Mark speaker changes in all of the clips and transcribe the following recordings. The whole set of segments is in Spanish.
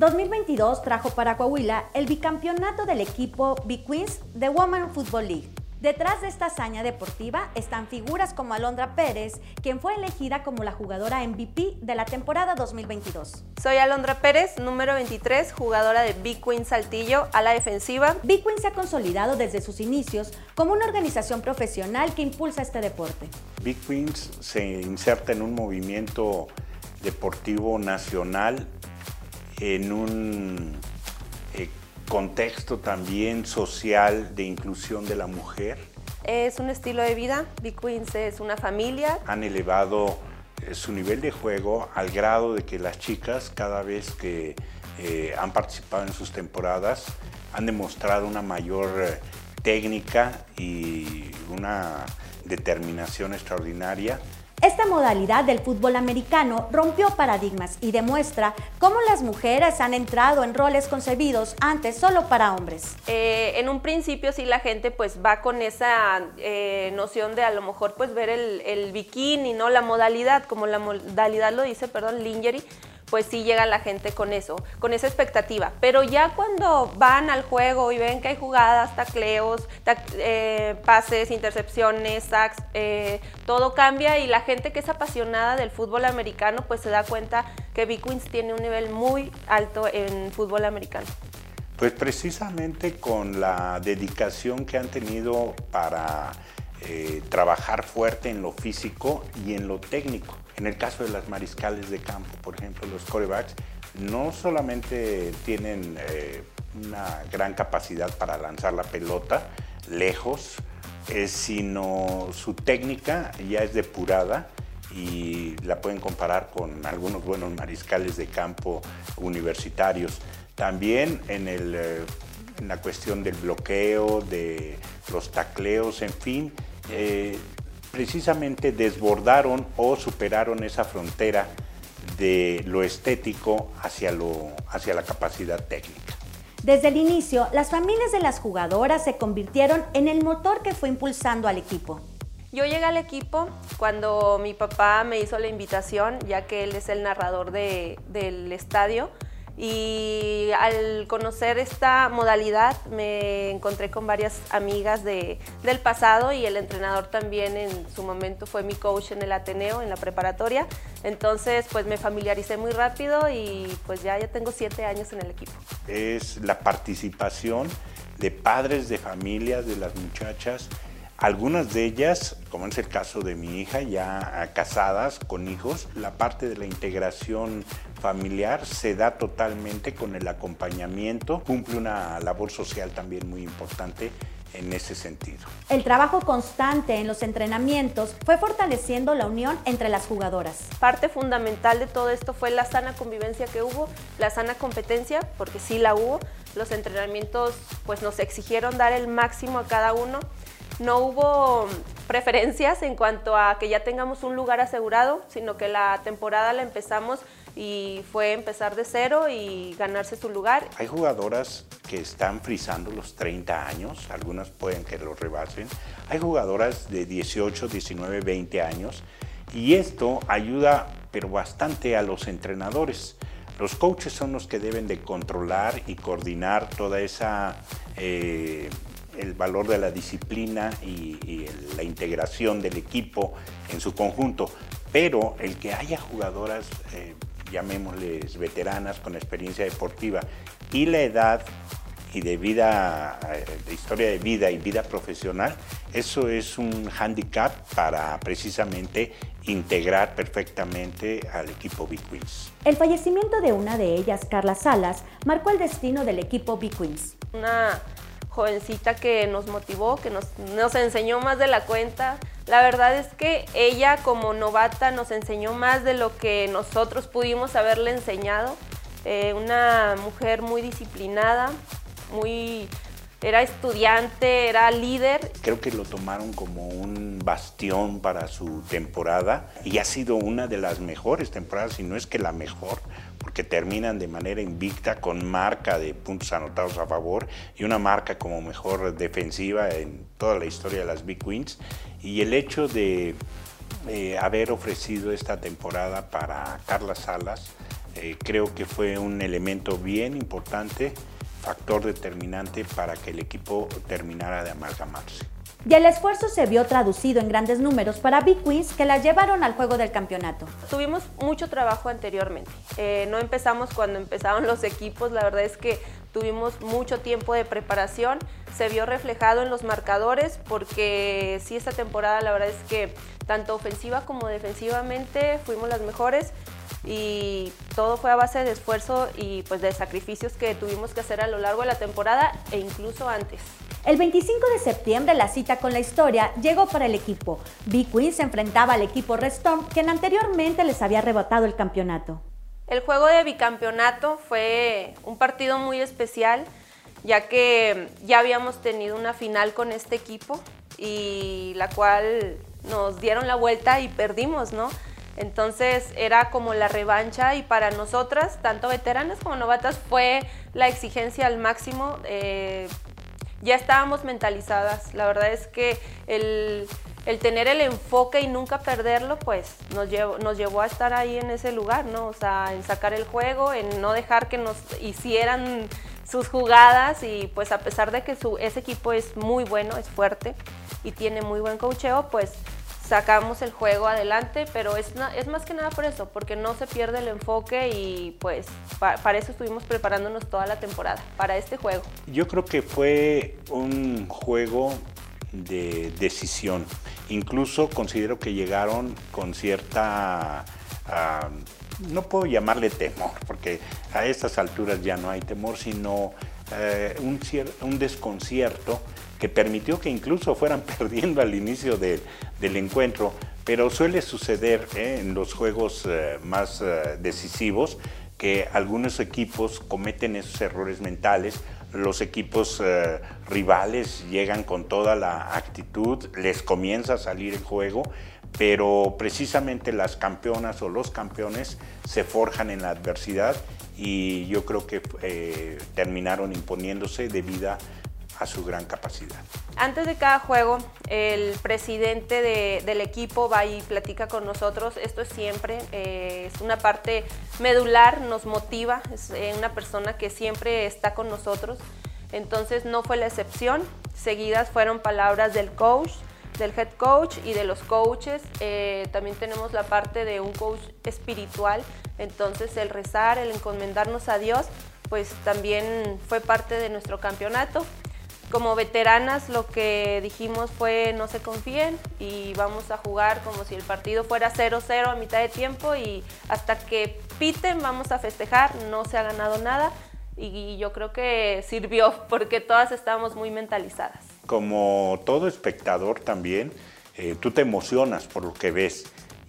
Speaker 1: 2022 trajo para Coahuila el bicampeonato del equipo Big Queens de Women Football League. Detrás de esta hazaña deportiva están figuras como Alondra Pérez, quien fue elegida como la jugadora MVP de la temporada 2022.
Speaker 2: Soy Alondra Pérez, número 23, jugadora de Big Queen Saltillo a la defensiva.
Speaker 1: Big Queen se ha consolidado desde sus inicios como una organización profesional que impulsa este deporte.
Speaker 3: Big Queens se inserta en un movimiento deportivo nacional en un eh, contexto también social de inclusión de la mujer.
Speaker 2: Es un estilo de vida, Big Queens es una familia.
Speaker 3: Han elevado eh, su nivel de juego al grado de que las chicas cada vez que eh, han participado en sus temporadas han demostrado una mayor técnica y una determinación extraordinaria
Speaker 1: esta modalidad del fútbol americano rompió paradigmas y demuestra cómo las mujeres han entrado en roles concebidos antes solo para hombres.
Speaker 2: Eh, en un principio sí la gente pues va con esa eh, noción de a lo mejor pues ver el, el bikini, ¿no? La modalidad, como la modalidad lo dice, perdón, lingerie, pues sí llega la gente con eso, con esa expectativa. Pero ya cuando van al juego y ven que hay jugadas, tacleos, eh, pases, intercepciones, sacks, eh, todo cambia y la gente que es apasionada del fútbol americano pues se da cuenta que Queens tiene un nivel muy alto en fútbol americano.
Speaker 3: Pues precisamente con la dedicación que han tenido para eh, trabajar fuerte en lo físico y en lo técnico. En el caso de las mariscales de campo, por ejemplo, los corebacks, no solamente tienen eh, una gran capacidad para lanzar la pelota lejos, eh, sino su técnica ya es depurada y la pueden comparar con algunos buenos mariscales de campo universitarios. También en, en la cuestión del bloqueo, de los tacleos, en fin, eh, precisamente desbordaron o superaron esa frontera de lo estético hacia, lo, hacia la capacidad técnica.
Speaker 1: Desde el inicio, las familias de las jugadoras se convirtieron en el motor que fue impulsando al equipo.
Speaker 2: Yo llegué al equipo cuando mi papá me hizo la invitación, ya que él es el narrador del estadio y al conocer esta modalidad me encontré con varias amigas de, del pasado y el entrenador también en su momento fue mi coach en el Ateneo, en la preparatoria. Entonces pues me familiaricé muy rápido y pues ya, ya tengo siete años en el equipo.
Speaker 3: Es la participación de padres de familias de las muchachas algunas de ellas, como es el caso de mi hija, ya casadas con hijos, la parte de la integración familiar se da totalmente con el acompañamiento, cumple una labor social también muy importante en ese sentido.
Speaker 1: El trabajo constante en los entrenamientos fue fortaleciendo la unión entre las jugadoras.
Speaker 2: Parte fundamental de todo esto fue la sana convivencia que hubo, la sana competencia, porque sí la hubo. Los entrenamientos pues nos exigieron dar el máximo a cada uno no hubo preferencias en cuanto a que ya tengamos un lugar asegurado, sino que la temporada la empezamos y fue empezar de cero y ganarse su lugar.
Speaker 3: Hay jugadoras que están frisando los 30 años, algunas pueden que lo rebasen. Hay jugadoras de 18, 19, 20 años y esto ayuda pero bastante a los entrenadores. Los coaches son los que deben de controlar y coordinar toda esa eh, el valor de la disciplina y, la integración del equipo en su conjunto, pero el que haya jugadoras, eh, llamémosles veteranas con experiencia deportiva y la edad y de vida, eh, de historia de vida y vida profesional, eso es un handicap para precisamente integrar perfectamente al equipo Big Queens.
Speaker 1: El fallecimiento de una de ellas, Carla Salas, marcó el destino del equipo Big Queens.
Speaker 2: Una jovencita que nos motivó, que nos, nos enseñó más de la cuenta. La verdad es que ella como novata nos enseñó más de lo que nosotros pudimos haberle enseñado. Eh, una mujer muy disciplinada, muy era estudiante, era líder.
Speaker 3: Creo que lo tomaron como un bastión para su temporada y ha sido una de las mejores temporadas, si no es que la mejor, porque terminan de manera invicta con marca de puntos anotados a favor y una marca como mejor defensiva en toda la historia de las Big Queens. Y el hecho de eh, haber ofrecido esta temporada para Carla Salas, eh, creo que fue un elemento bien importante, factor determinante para que el equipo terminara de amalgamarse.
Speaker 1: Y el esfuerzo se vio traducido en grandes números para Big Queens que la llevaron al juego del campeonato.
Speaker 2: Tuvimos mucho trabajo anteriormente. Eh, no empezamos cuando empezaron los equipos, la verdad es que tuvimos mucho tiempo de preparación, se vio reflejado en los marcadores porque sí esta temporada la verdad es que tanto ofensiva como defensivamente fuimos las mejores y todo fue a base de esfuerzo y pues de sacrificios que tuvimos que hacer a lo largo de la temporada e incluso antes.
Speaker 1: El 25 de septiembre la cita con la historia llegó para el equipo. Big Queen se enfrentaba al equipo Restorm, quien anteriormente les había arrebatado el campeonato.
Speaker 2: El juego de bicampeonato fue un partido muy especial, ya que ya habíamos tenido una final con este equipo y la cual nos dieron la vuelta y perdimos, ¿no? Entonces era como la revancha y para nosotras, tanto veteranas como novatas, fue la exigencia al máximo. Eh, ya estábamos mentalizadas. La verdad es que el, tener el enfoque y nunca perderlo, pues nos llevó, nos llevó a estar ahí en ese lugar, ¿no? O sea, en sacar el juego, en no dejar que nos hicieran sus jugadas y pues a pesar de que su, ese equipo es muy bueno, es fuerte y tiene muy buen cocheo, pues sacamos el juego adelante, pero es, más que nada por eso, porque no se pierde el enfoque y pues para eso estuvimos preparándonos toda la temporada, para este juego.
Speaker 3: Yo creo que fue un juego de decisión. Incluso considero que llegaron con cierta... no puedo llamarle temor, porque a estas alturas ya no hay temor, sino eh, un, un desconcierto que permitió que incluso fueran perdiendo al inicio del encuentro, pero suele suceder ¿eh? en los juegos eh, más eh, decisivos que algunos equipos cometen esos errores mentales, los equipos rivales llegan con toda la actitud, les comienza a salir el juego, pero precisamente las campeonas o los campeones se forjan en la adversidad y yo creo que terminaron imponiéndose debido a su gran capacidad.
Speaker 2: Antes de cada juego, el presidente del equipo va y platica con nosotros. Esto es siempre, eh, es una parte medular, nos motiva, es eh, una persona que siempre está con nosotros. Entonces no fue la excepción. Seguidas fueron palabras del coach, del head coach y de los coaches. Eh, también tenemos la parte de un coach espiritual. Entonces el rezar, el encomendarnos a Dios, pues también fue parte de nuestro campeonato como veteranas lo que dijimos fue no se confíen y vamos a jugar como si el partido fuera 0-0 a mitad de tiempo y hasta que piten vamos a festejar, no se ha ganado nada y yo creo que sirvió porque todas estábamos muy mentalizadas.
Speaker 3: Como todo espectador también, eh, tú te emocionas por lo que ves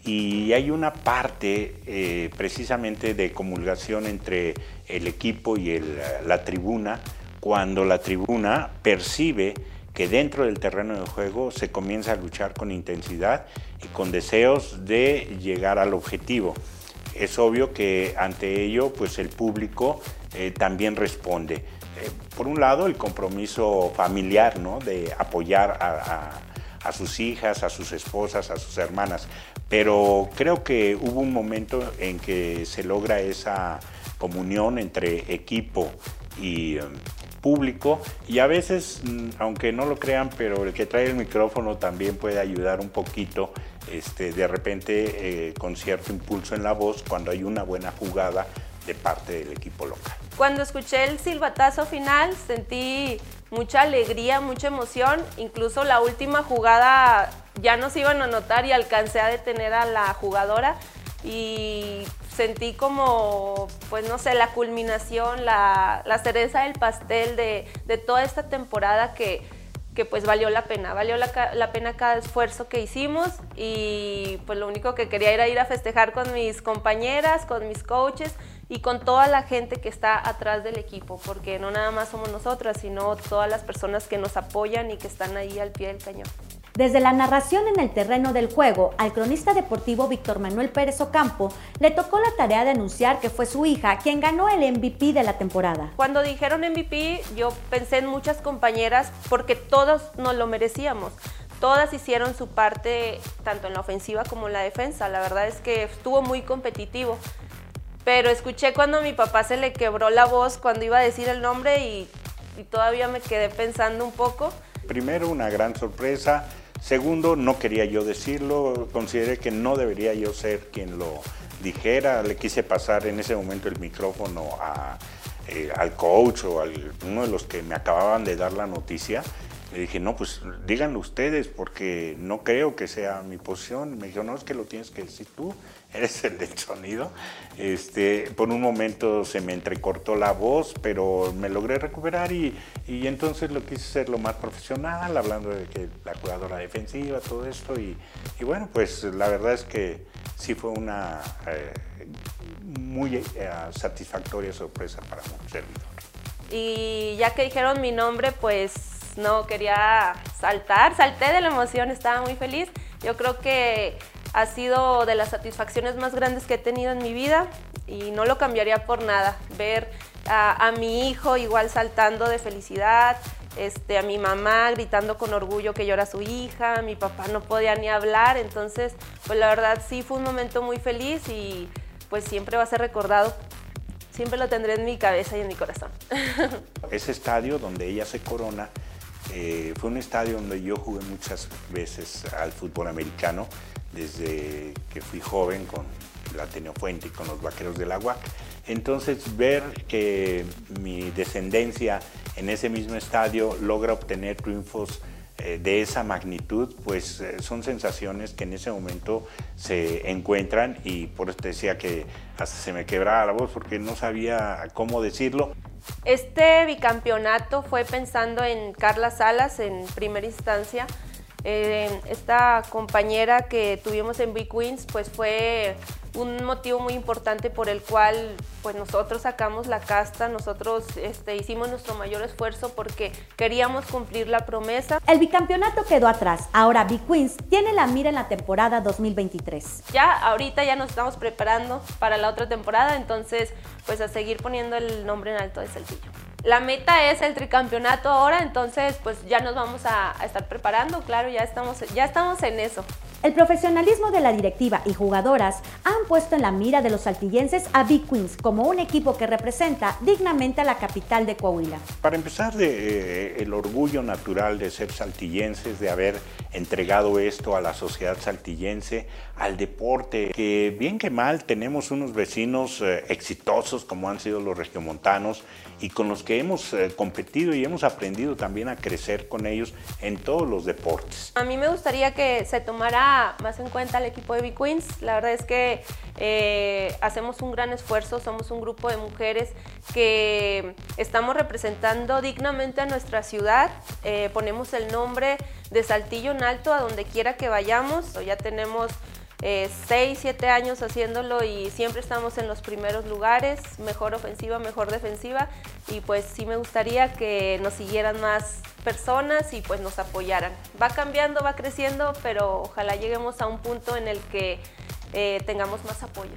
Speaker 3: y hay una parte eh, precisamente de comulgación entre el equipo y la tribuna cuando la tribuna percibe que dentro del terreno de juego se comienza a luchar con intensidad y con deseos de llegar al objetivo. Es obvio que ante ello pues el público eh, también responde. Eh, por un lado el compromiso familiar ¿no? de apoyar a, sus hijas, a sus esposas, a sus hermanas, pero creo que hubo un momento en que se logra esa comunión entre equipo y, público y a veces, mm, aunque no lo crean, pero el que trae el micrófono también puede ayudar un poquito este, de repente eh, con cierto impulso en la voz cuando hay una buena jugada de parte del equipo local.
Speaker 2: Cuando escuché el silbatazo final sentí mucha alegría, mucha emoción, incluso la última jugada ya nos iban a notar y alcancé a detener a la jugadora. Y sentí como, pues no sé, la culminación, la, cereza del pastel de, toda esta temporada que, pues valió la pena, valió la, pena cada esfuerzo que hicimos y pues lo único que quería era ir a festejar con mis compañeras, con mis coaches y con toda la gente que está atrás del equipo, porque no nada más somos nosotras, sino todas las personas que nos apoyan y que están ahí al pie del cañón.
Speaker 1: Desde la narración en el terreno del juego, al cronista deportivo Víctor Manuel Pérez Ocampo le tocó la tarea de anunciar que fue su hija quien ganó el MVP de la temporada.
Speaker 2: Cuando dijeron MVP, yo pensé en muchas compañeras porque todos nos lo merecíamos. Todas hicieron su parte tanto en la ofensiva como en la defensa. La verdad es que estuvo muy competitivo. Pero escuché cuando mi papá se le quebró la voz cuando iba a decir el nombre y, y todavía me quedé pensando un poco.
Speaker 3: Primero, una gran sorpresa. Segundo, no quería yo decirlo, consideré que no debería yo ser quien lo dijera. Le quise pasar en ese momento el micrófono a, eh, al coach o a uno de los que me acababan de dar la noticia. Le dije, no, pues díganlo ustedes porque no creo que sea mi posición. Me dijo, no, es que lo tienes que decir tú, eres el del sonido. Este, por un momento se me entrecortó la voz, pero me logré recuperar y, y entonces lo quise hacer lo más profesional, hablando de que la jugadora defensiva, todo esto. Y, y bueno, pues la verdad es que sí fue una eh, muy eh, satisfactoria sorpresa para un servidor.
Speaker 2: Y ya que dijeron mi nombre, pues no quería saltar, salté de la emoción, estaba muy feliz. Yo creo que ha sido de las satisfacciones más grandes que he tenido en mi vida y no lo cambiaría por nada. Ver a, mi hijo igual saltando de felicidad, este, a mi mamá gritando con orgullo que yo era su hija, mi papá no podía ni hablar, entonces pues la verdad sí fue un momento muy feliz y pues siempre va a ser recordado, siempre lo tendré en mi cabeza y en mi corazón.
Speaker 3: Ese estadio donde ella se corona eh, fue un estadio donde yo jugué muchas veces al fútbol americano desde que fui joven con la Ateneo Fuente y con los Vaqueros del Agua. Entonces ver que mi descendencia en ese mismo estadio logra obtener triunfos eh, de esa magnitud, pues eh, son sensaciones que en ese momento se encuentran y por eso decía que hasta se me quebraba la voz porque no sabía cómo decirlo.
Speaker 2: Este bicampeonato fue pensando en Carla Salas en primera instancia, eh, esta compañera que tuvimos en Big Queens pues fue un motivo muy importante por el cual pues nosotros sacamos la casta, nosotros este, hicimos nuestro mayor esfuerzo porque queríamos cumplir la promesa.
Speaker 1: El bicampeonato quedó atrás, ahora Big Queens tiene la mira en la temporada 2023.
Speaker 2: Ya ahorita ya nos estamos preparando para la otra temporada, entonces pues a seguir poniendo el nombre en alto de Saltillo. La meta es el tricampeonato ahora, entonces pues ya nos vamos a, estar preparando, claro, ya estamos, ya estamos en eso.
Speaker 1: El profesionalismo de la directiva y jugadoras han puesto en la mira de los saltillenses a Big Queens como un equipo que representa dignamente a la capital de Coahuila.
Speaker 3: Para empezar, de, eh, el orgullo natural de ser saltillenses, de haber entregado esto a la sociedad saltillense, al deporte, que bien que mal tenemos unos vecinos eh, exitosos como han sido los regiomontanos y con los que hemos eh, competido y hemos aprendido también a crecer con ellos en todos los deportes.
Speaker 2: A mí me gustaría que se tomara más en cuenta el equipo de B-Queens. La verdad es que eh, hacemos un gran esfuerzo, somos un grupo de mujeres que estamos representando dignamente a nuestra ciudad, eh, ponemos el nombre de Saltillo en alto a donde quiera que vayamos, ya tenemos 6, eh, 7 años haciéndolo y siempre estamos en los primeros lugares, mejor ofensiva, mejor defensiva y pues sí me gustaría que nos siguieran más personas y pues nos apoyaran. Va cambiando, va creciendo, pero ojalá lleguemos a un punto en el que eh, tengamos más apoyo.